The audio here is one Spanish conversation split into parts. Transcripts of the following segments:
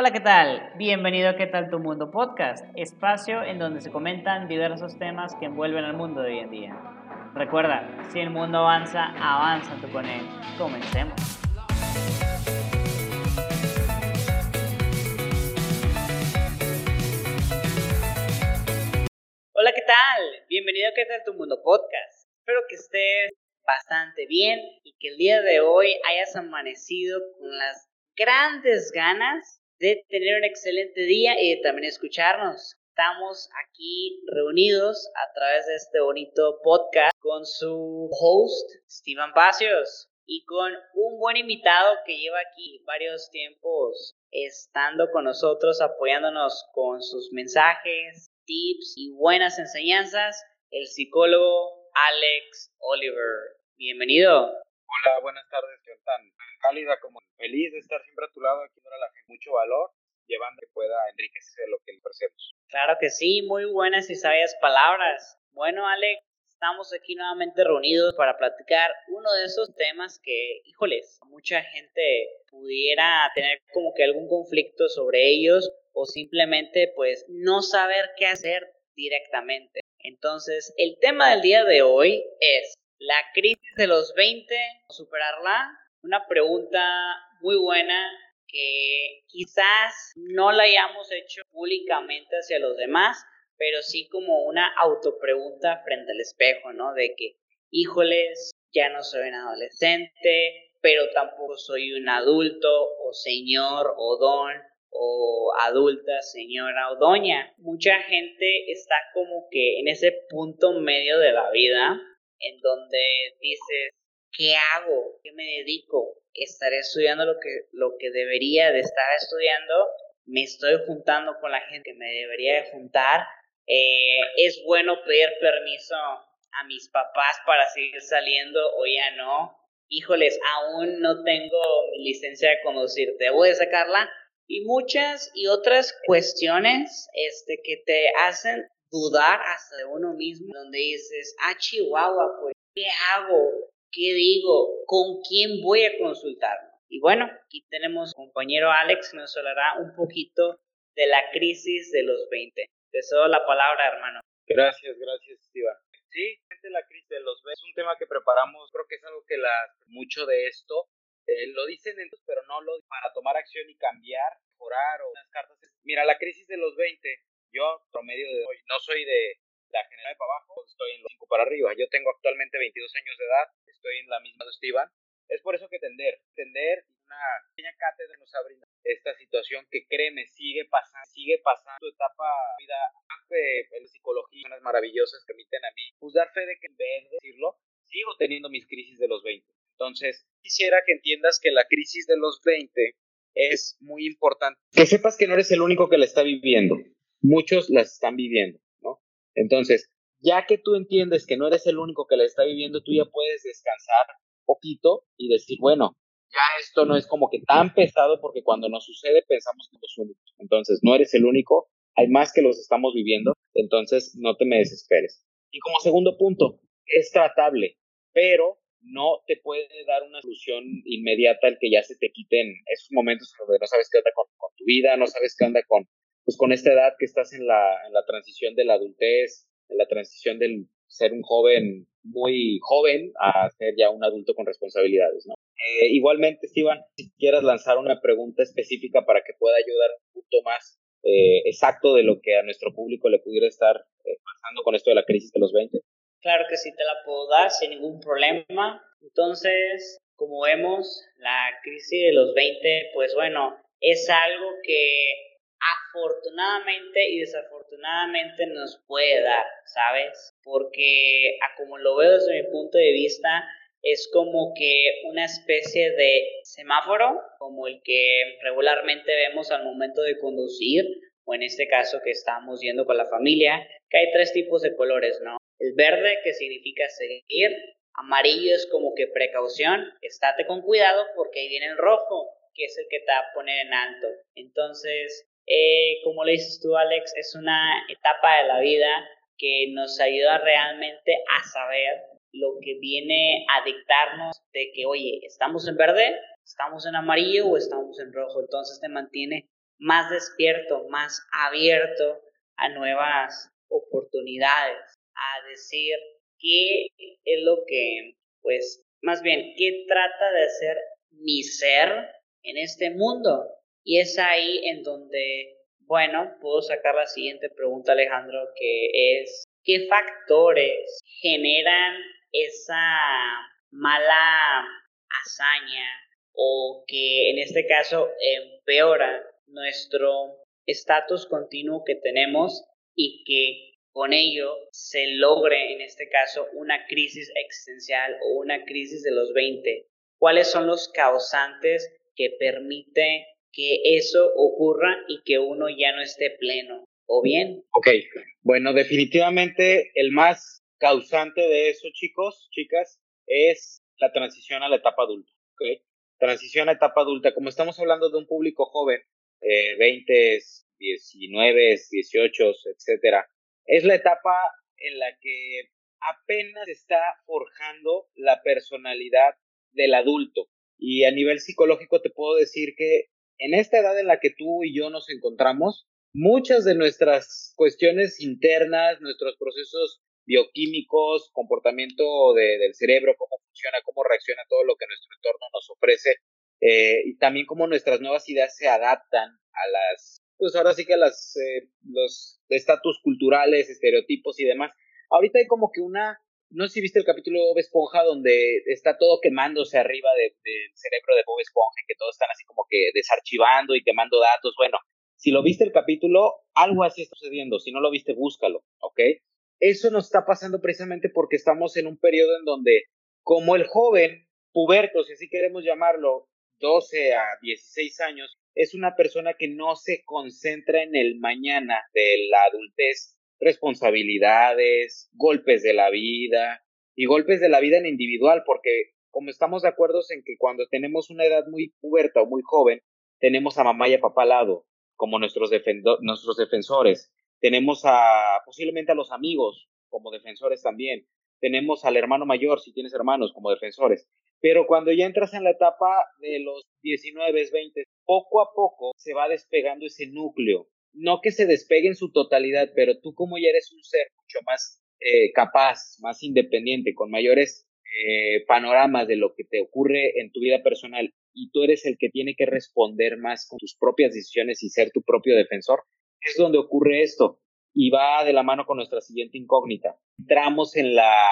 Hola, ¿qué tal? Bienvenido a ¿Qué tal tu mundo podcast? Espacio en donde se comentan diversos temas que envuelven al mundo de hoy en día. Recuerda, si el mundo avanza, avanza tú con él. Comencemos. Hola, ¿qué tal? Bienvenido a ¿Qué tal tu mundo podcast? Espero que estés bastante bien y que el día de hoy hayas amanecido con las grandes ganas de tener un excelente día y de también escucharnos. Estamos aquí reunidos a través de este bonito podcast con su host, Steven Pacios, y con un buen invitado que lleva aquí varios tiempos estando con nosotros, apoyándonos con sus mensajes, tips y buenas enseñanzas, el psicólogo Alex Oliver. Bienvenido. Hola, buenas tardes, Jonathan cálida como feliz de estar siempre a tu lado, aquí la gente mucho valor, llevando que pueda enriquecer lo que le ofrecemos. Claro que sí, muy buenas y sabias palabras. Bueno, Alex, estamos aquí nuevamente reunidos para platicar uno de esos temas que, híjoles, mucha gente pudiera tener como que algún conflicto sobre ellos o simplemente pues no saber qué hacer directamente. Entonces, el tema del día de hoy es la crisis de los 20, superarla una pregunta muy buena que quizás no la hayamos hecho públicamente hacia los demás, pero sí como una autopregunta frente al espejo, ¿no? De que, híjoles, ya no soy un adolescente, pero tampoco soy un adulto o señor o don o adulta, señora o doña. Mucha gente está como que en ese punto medio de la vida en donde dices, ¿qué hago? ¿Qué me dedico? ¿Estaré estudiando lo que, lo que debería de estar estudiando? ¿Me estoy juntando con la gente que me debería de juntar? Eh, ¿Es bueno pedir permiso a mis papás para seguir saliendo o ya no? Híjoles, aún no tengo mi licencia de conducir, voy a sacarla? Y muchas y otras cuestiones este, que te hacen dudar hasta de uno mismo, donde dices, ah, Chihuahua, pues, ¿qué hago? ¿Qué digo? ¿Con quién voy a consultar? Y bueno, aquí tenemos compañero Alex nos hablará un poquito de la crisis de los 20. Te cedo la palabra, hermano. Gracias, gracias, Esteban. Sí, la crisis de los 20 es un tema que preparamos, creo que es algo que la, mucho de esto eh, lo dicen, pero no lo para tomar acción y cambiar, mejorar o unas cartas. Mira, la crisis de los 20, yo promedio de hoy, no soy de la general para abajo, estoy en los 5 para arriba. Yo tengo actualmente 22 años de edad, estoy en la misma de Esteban. Es por eso que tender, tender una pequeña cátedra nos abre esta situación que créeme, sigue pasando, sigue pasando tu etapa de vida de, de psicología, unas maravillosas que permiten a mí pues dar fe de que en vez de decirlo, sigo teniendo mis crisis de los 20. Entonces, quisiera que entiendas que la crisis de los 20 es muy importante. Que sepas que no eres el único que la está viviendo. Muchos las están viviendo. Entonces, ya que tú entiendes que no eres el único que la está viviendo, tú ya puedes descansar poquito y decir, bueno, ya esto no es como que tan pesado porque cuando nos sucede pensamos que somos únicos. Entonces, no eres el único, hay más que los estamos viviendo, entonces no te me desesperes. Y como segundo punto, es tratable, pero no te puede dar una solución inmediata el que ya se te quiten esos momentos donde no sabes qué onda con, con tu vida, no sabes qué onda con, pues con esta edad que estás en la, en la transición de la adultez, en la transición del ser un joven muy joven a ser ya un adulto con responsabilidades, ¿no? Eh, igualmente, Esteban, si quieres lanzar una pregunta específica para que pueda ayudar un punto más eh, exacto de lo que a nuestro público le pudiera estar eh, pasando con esto de la crisis de los 20. Claro que sí, te la puedo dar sin ningún problema. Entonces, como vemos, la crisis de los 20, pues bueno, es algo que afortunadamente y desafortunadamente nos puede dar, ¿sabes? Porque a como lo veo desde mi punto de vista, es como que una especie de semáforo, como el que regularmente vemos al momento de conducir, o en este caso que estamos yendo con la familia, que hay tres tipos de colores, ¿no? El verde que significa seguir, amarillo es como que precaución, estate con cuidado porque ahí viene el rojo, que es el que te va a poner en alto. Entonces, eh, como le dices tú, Alex, es una etapa de la vida que nos ayuda realmente a saber lo que viene a dictarnos de que, oye, estamos en verde, estamos en amarillo o estamos en rojo. Entonces te mantiene más despierto, más abierto a nuevas oportunidades, a decir qué es lo que, pues, más bien, qué trata de hacer mi ser en este mundo. Y es ahí en donde, bueno, puedo sacar la siguiente pregunta, Alejandro, que es, ¿qué factores generan esa mala hazaña o que en este caso empeora nuestro estatus continuo que tenemos y que con ello se logre en este caso una crisis existencial o una crisis de los 20. ¿Cuáles son los causantes que permite que eso ocurra y que uno ya no esté pleno? ¿O bien? Ok, bueno, definitivamente el más causante de eso, chicos, chicas, es la transición a la etapa adulta. ¿okay? Transición a etapa adulta, como estamos hablando de un público joven, eh, 20, 19, 18, etcétera, es la etapa en la que apenas está forjando la personalidad del adulto. Y a nivel psicológico te puedo decir que en esta edad en la que tú y yo nos encontramos, muchas de nuestras cuestiones internas, nuestros procesos bioquímicos, comportamiento del cerebro, cómo funciona, cómo reacciona todo lo que nuestro entorno nos ofrece, eh, y también cómo nuestras nuevas ideas se adaptan a las, pues ahora sí que a las, eh, los estatus culturales, estereotipos y demás. Ahorita hay como que una, no sé si viste el capítulo de Bob Esponja donde está todo quemándose arriba del cerebro de Bob Esponja, que todos están así como que desarchivando y quemando datos. Bueno, si lo viste el capítulo, algo así está sucediendo. Si no lo viste, búscalo, ¿ok? Eso nos está pasando precisamente porque estamos en un periodo en donde, como el joven, puberto, si así queremos llamarlo, 12 a 16 años, es una persona que no se concentra en el mañana de la adultez, responsabilidades, golpes de la vida y golpes de la vida en individual, porque como estamos de acuerdo en que cuando tenemos una edad muy puberta o muy joven, tenemos a mamá y a papá al lado, como nuestros, nuestros defensores. Tenemos a posiblemente a los amigos como defensores también. Tenemos al hermano mayor, si tienes hermanos, como defensores. Pero cuando ya entras en la etapa de los 19, 20, poco a poco se va despegando ese núcleo. No que se despegue en su totalidad, pero tú como ya eres un ser mucho más eh, capaz, más independiente, con mayores eh, panoramas de lo que te ocurre en tu vida personal y tú eres el que tiene que responder más con tus propias decisiones y ser tu propio defensor, es donde ocurre esto y va de la mano con nuestra siguiente incógnita. Entramos en la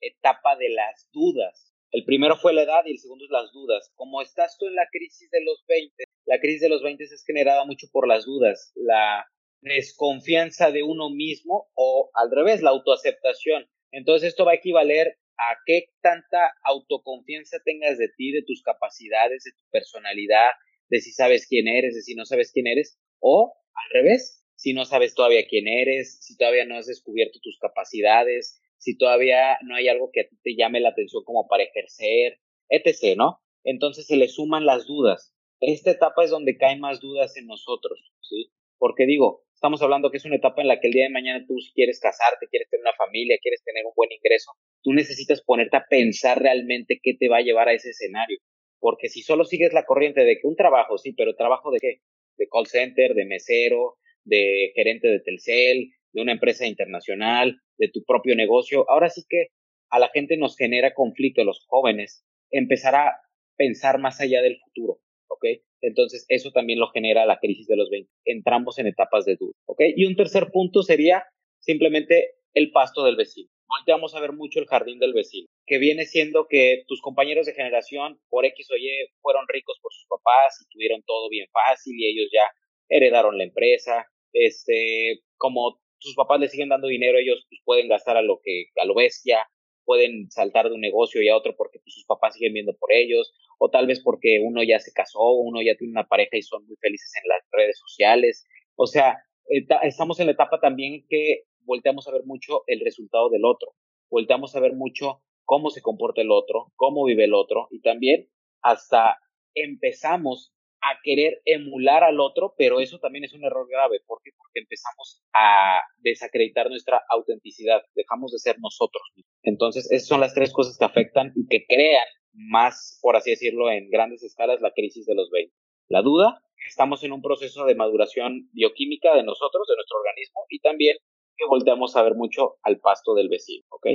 etapa de las dudas. El primero fue la edad y el segundo es las dudas. Como estás tú en la crisis de los 20, la crisis de los 20 es generada mucho por las dudas, la desconfianza de uno mismo o al revés, la autoaceptación. Entonces esto va a equivaler a qué tanta autoconfianza tengas de ti, de tus capacidades, de tu personalidad, de si sabes quién eres, de si no sabes quién eres, o al revés, si no sabes todavía quién eres, si todavía no has descubierto tus capacidades, si todavía no hay algo que te llame la atención como para ejercer, etc., ¿no? Entonces se le suman las dudas. Esta etapa es donde caen más dudas en nosotros, ¿sí? Porque digo, estamos hablando que es una etapa en la que el día de mañana tú si quieres casarte, quieres tener una familia, quieres tener un buen ingreso, tú necesitas ponerte a pensar realmente qué te va a llevar a ese escenario. Porque si solo sigues la corriente de que un trabajo, sí, pero trabajo de qué? de call center, de mesero, de gerente de Telcel, de una empresa internacional, de tu propio negocio. Ahora sí que a la gente nos genera conflicto, los jóvenes, empezar a pensar más allá del futuro, ¿ok? Entonces, eso también lo genera la crisis de los 20. Entramos en etapas de duda, ¿ok? Y un tercer punto sería simplemente el pasto del vecino. Volteamos a ver mucho el jardín del vecino, que viene siendo que tus compañeros de generación, por X o Y, fueron ricos por sus papás y tuvieron todo bien fácil y ellos ya heredaron la empresa. Este, como sus papás le siguen dando dinero, ellos pues, pueden gastar a lo que, a lo bestia, pueden saltar de un negocio y a otro porque pues, sus papás siguen viendo por ellos, o tal vez porque uno ya se casó, uno ya tiene una pareja y son muy felices en las redes sociales. O sea, estamos en la etapa también que volteamos a ver mucho el resultado del otro, volteamos a ver mucho cómo se comporta el otro, cómo vive el otro y también hasta empezamos a querer emular al otro, pero eso también es un error grave. ¿Por qué? Porque empezamos a desacreditar nuestra autenticidad, dejamos de ser nosotros. Entonces, esas son las tres cosas que afectan y que crean más, por así decirlo, en grandes escalas la crisis de los 20. La duda, estamos en un proceso de maduración bioquímica de nosotros, de nuestro organismo, y también que volteamos a ver mucho al pasto del vecino, ¿ok?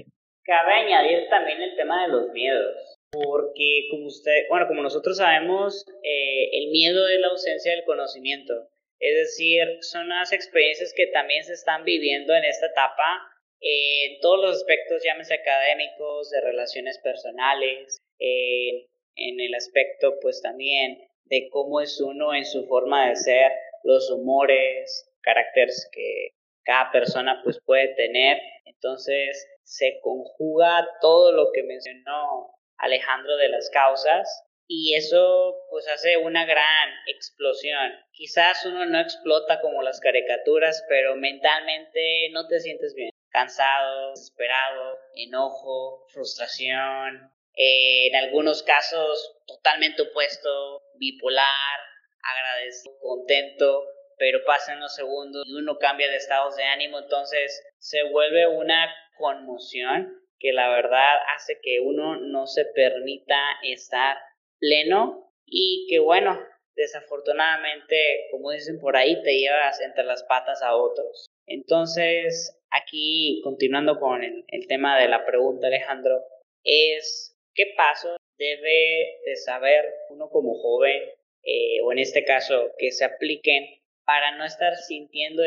Cabe añadir también el tema de los miedos, porque como usted, bueno, como nosotros sabemos, eh, el miedo es la ausencia del conocimiento. Es decir, son unas experiencias que también se están viviendo en esta etapa en todos los aspectos, llámese académicos, de relaciones personales, en el aspecto pues también de cómo es uno en su forma de ser, los humores, caracteres que cada persona pues puede tener. Entonces se conjuga todo lo que mencionó Alejandro de las causas y eso pues hace una gran explosión. Quizás uno no explota como las caricaturas, pero mentalmente no te sientes bien. Cansado, desesperado, enojo, frustración, eh, en algunos casos totalmente opuesto, bipolar, agradecido, contento, pero pasan los segundos y uno cambia de estados de ánimo, entonces se vuelve una conmoción que la verdad hace que uno no se permita estar pleno y que bueno, desafortunadamente, como dicen por ahí, te llevas entre las patas a otros. Entonces, aquí continuando con el, el tema de la pregunta, Alejandro, es ¿Qué pasos debe de saber uno como joven, eh, o en este caso, que se apliquen para no estar sintiendo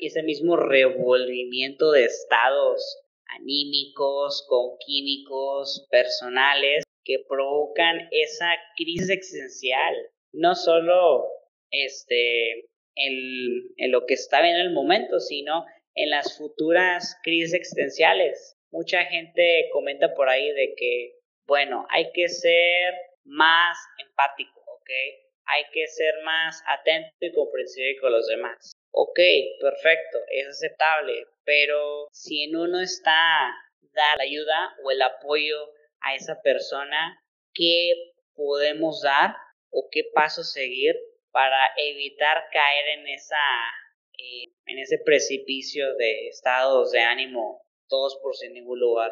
ese mismo revolvimiento de estados anímicos, con químicos, personales, que provocan esa crisis existencial? No solo este, en, en lo que está bien en el momento, sino en las futuras crisis existenciales. Mucha gente comenta por ahí de que bueno, hay que ser más empático, ¿ok? Hay que ser más atento y comprensivo con los demás. Ok, perfecto, es aceptable, pero si en uno está dar la ayuda o el apoyo a esa persona, ¿qué podemos dar o qué paso seguir para evitar caer en esa eh, en ese precipicio de estados de ánimo todos por sin ningún lugar?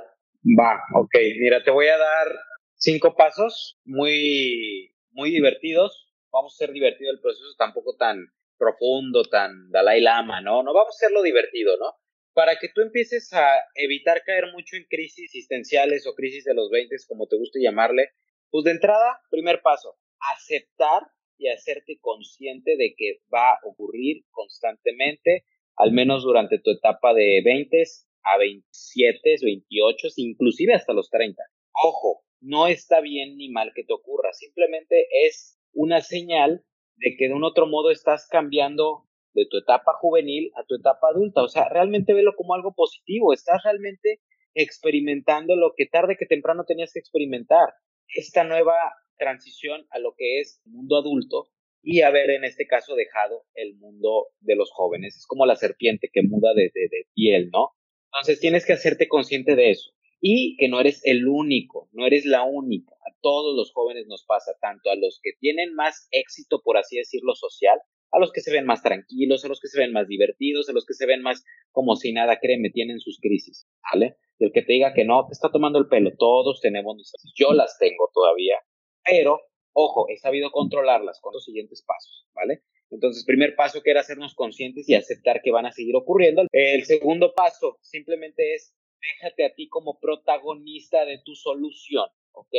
Va, ok. Mira, te voy a dar cinco pasos muy, muy divertidos. Vamos a ser divertido el proceso, tampoco tan profundo, tan Dalai Lama, ¿no? No vamos a hacerlo divertido, ¿no? Para que tú empieces a evitar caer mucho en crisis existenciales o crisis de los 20, como te guste llamarle, pues de entrada, primer paso, aceptar y hacerte consciente de que va a ocurrir constantemente, al menos durante tu etapa de 20 a 27, 28, inclusive hasta los 30. Ojo, no está bien ni mal que te ocurra, simplemente es una señal de que de un otro modo estás cambiando de tu etapa juvenil a tu etapa adulta. O sea, realmente velo como algo positivo, estás realmente experimentando lo que tarde que temprano tenías que experimentar. Esta nueva transición a lo que es mundo adulto y haber en este caso dejado el mundo de los jóvenes. Es como la serpiente que muda de, de piel, ¿no? Entonces tienes que hacerte consciente de eso y que no eres el único, no eres la única. A todos los jóvenes nos pasa, tanto a los que tienen más éxito, por así decirlo, social, a los que se ven más tranquilos, a los que se ven más divertidos, a los que se ven más como si nada, créeme, tienen sus crisis, ¿vale? Y el que te diga que no, te está tomando el pelo, todos tenemos nuestras, yo las tengo todavía, pero, ojo, he sabido controlarlas con los siguientes pasos, ¿vale? Entonces, primer paso que era hacernos conscientes y aceptar que van a seguir ocurriendo. El segundo paso simplemente es déjate a ti como protagonista de tu solución, ¿ok?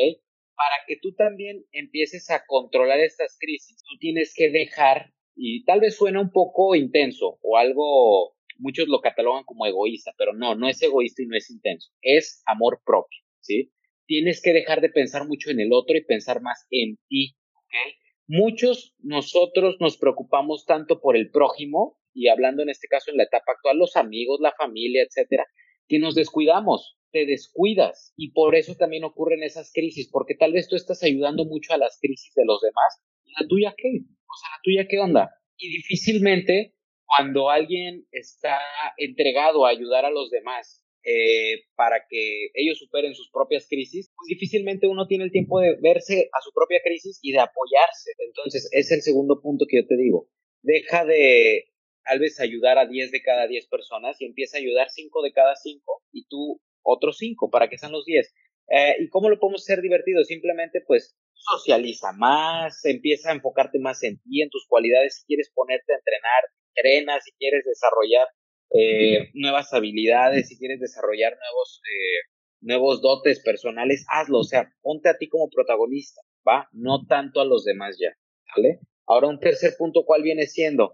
Para que tú también empieces a controlar estas crisis, tú tienes que dejar, y tal vez suena un poco intenso o algo, muchos lo catalogan como egoísta, pero no, no es egoísta y no es intenso, es amor propio, ¿sí? Tienes que dejar de pensar mucho en el otro y pensar más en ti, ¿ok? Muchos nosotros nos preocupamos tanto por el prójimo, y hablando en este caso en la etapa actual, los amigos, la familia, etcétera, que nos descuidamos, te descuidas y por eso también ocurren esas crisis, porque tal vez tú estás ayudando mucho a las crisis de los demás y la tuya qué, o sea, la tuya qué onda. Y difícilmente cuando alguien está entregado a ayudar a los demás eh, para que ellos superen sus propias crisis, pues difícilmente uno tiene el tiempo de verse a su propia crisis y de apoyarse. Entonces, es el segundo punto que yo te digo. Deja de, tal vez ayudar a 10 de cada 10 personas y empieza a ayudar 5 de cada 5 y tú otros 5 para que sean los 10. Eh, ¿Y cómo lo podemos hacer divertido? Simplemente, pues, socializa más, empieza a enfocarte más en ti, en tus cualidades. Si quieres ponerte a entrenar, entrena. Si quieres desarrollar eh, nuevas habilidades, si quieres desarrollar nuevos, eh, nuevos dotes personales, hazlo. O sea, ponte a ti como protagonista, ¿va? No tanto a los demás ya, ¿vale? Ahora, un tercer punto, ¿cuál viene siendo?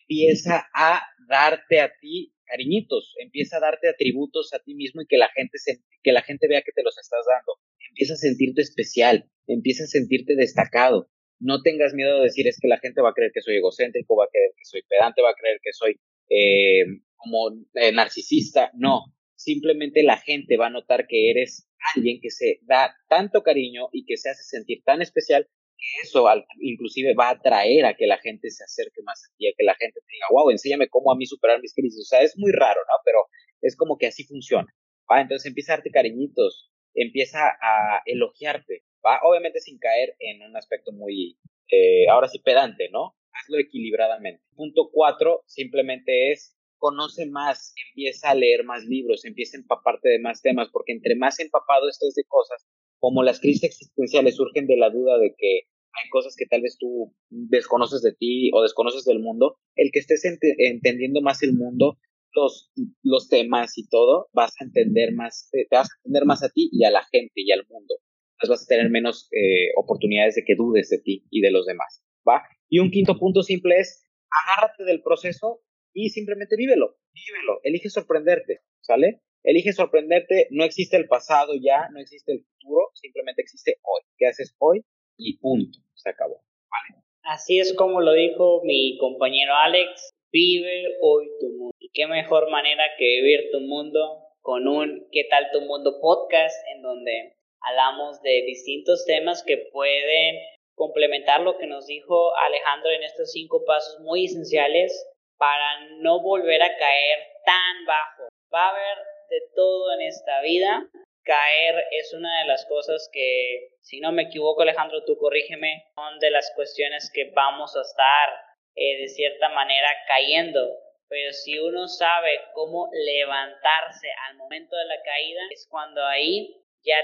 Empieza a darte a ti cariñitos, empieza a darte atributos a ti mismo y que la gente se, que la gente vea que te los estás dando. Empieza a sentirte especial, empieza a sentirte destacado. No tengas miedo de decir es que la gente va a creer que soy egocéntrico, va a creer que soy pedante, va a creer que soy eh, como eh, narcisista. No, simplemente la gente va a notar que eres alguien que se da tanto cariño y que se hace sentir tan especial que eso inclusive va a atraer a que la gente se acerque más a ti, a que la gente te diga, wow, enséñame cómo a mí superar mis crisis. O sea, es muy raro, ¿no? Pero es como que así funciona. ¿va? Entonces empieza a darte cariñitos, empieza a elogiarte, ¿va? Obviamente sin caer en un aspecto muy, eh, ahora sí, pedante, ¿no? Hazlo equilibradamente. Punto cuatro, simplemente es conoce más, empieza a leer más libros, empieza a empaparte de más temas, porque entre más empapado estés de cosas, como las crisis existenciales surgen de la duda de que hay cosas que tal vez tú desconoces de ti o desconoces del mundo, el que estés entendiendo más el mundo, los, los temas y todo, vas a entender más, te vas a entender más a ti y a la gente y al mundo. Entonces vas a tener menos eh, oportunidades de que dudes de ti y de los demás, ¿va? Y un quinto punto simple es, agárrate del proceso y simplemente vívelo, vívelo, elige sorprenderte, ¿sale? Elige sorprenderte, no existe el pasado ya, no existe el futuro, simplemente existe hoy. ¿Qué haces hoy? Y punto, se acabó. ¿Vale? Así es como lo dijo mi compañero Alex, vive hoy tu mundo. Y qué mejor manera que vivir tu mundo con un ¿Qué tal tu mundo podcast en donde hablamos de distintos temas que pueden complementar lo que nos dijo Alejandro en estos cinco pasos muy esenciales para no volver a caer tan bajo. Va a haber de todo en esta vida. Caer es una de las cosas que, si no me equivoco Alejandro, tú corrígeme, son de las cuestiones que vamos a estar eh, de cierta manera cayendo. Pero si uno sabe cómo levantarse al momento de la caída, es cuando ahí ya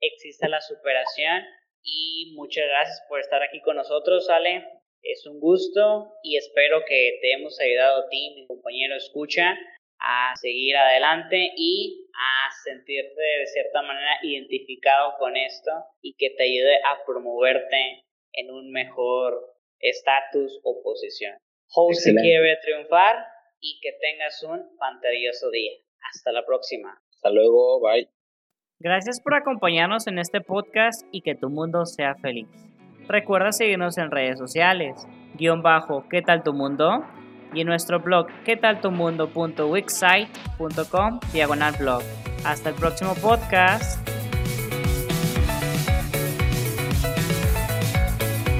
existe la superación. Y muchas gracias por estar aquí con nosotros, Ale. Es un gusto y espero que te hemos ayudado a ti, mi compañero escucha, a seguir adelante y a sentirte de cierta manera identificado con esto y que te ayude a promoverte en un mejor estatus o posición. Jose quiere triunfar y que tengas un fantasioso día. Hasta la próxima. Hasta luego, bye. Gracias por acompañarnos en este podcast y que tu mundo sea feliz. Recuerda seguirnos en redes sociales, guion bajo, ¿qué tal tu mundo? Y en nuestro blog quetaltumundo.wixsite.com diagonal blog. Hasta el próximo podcast.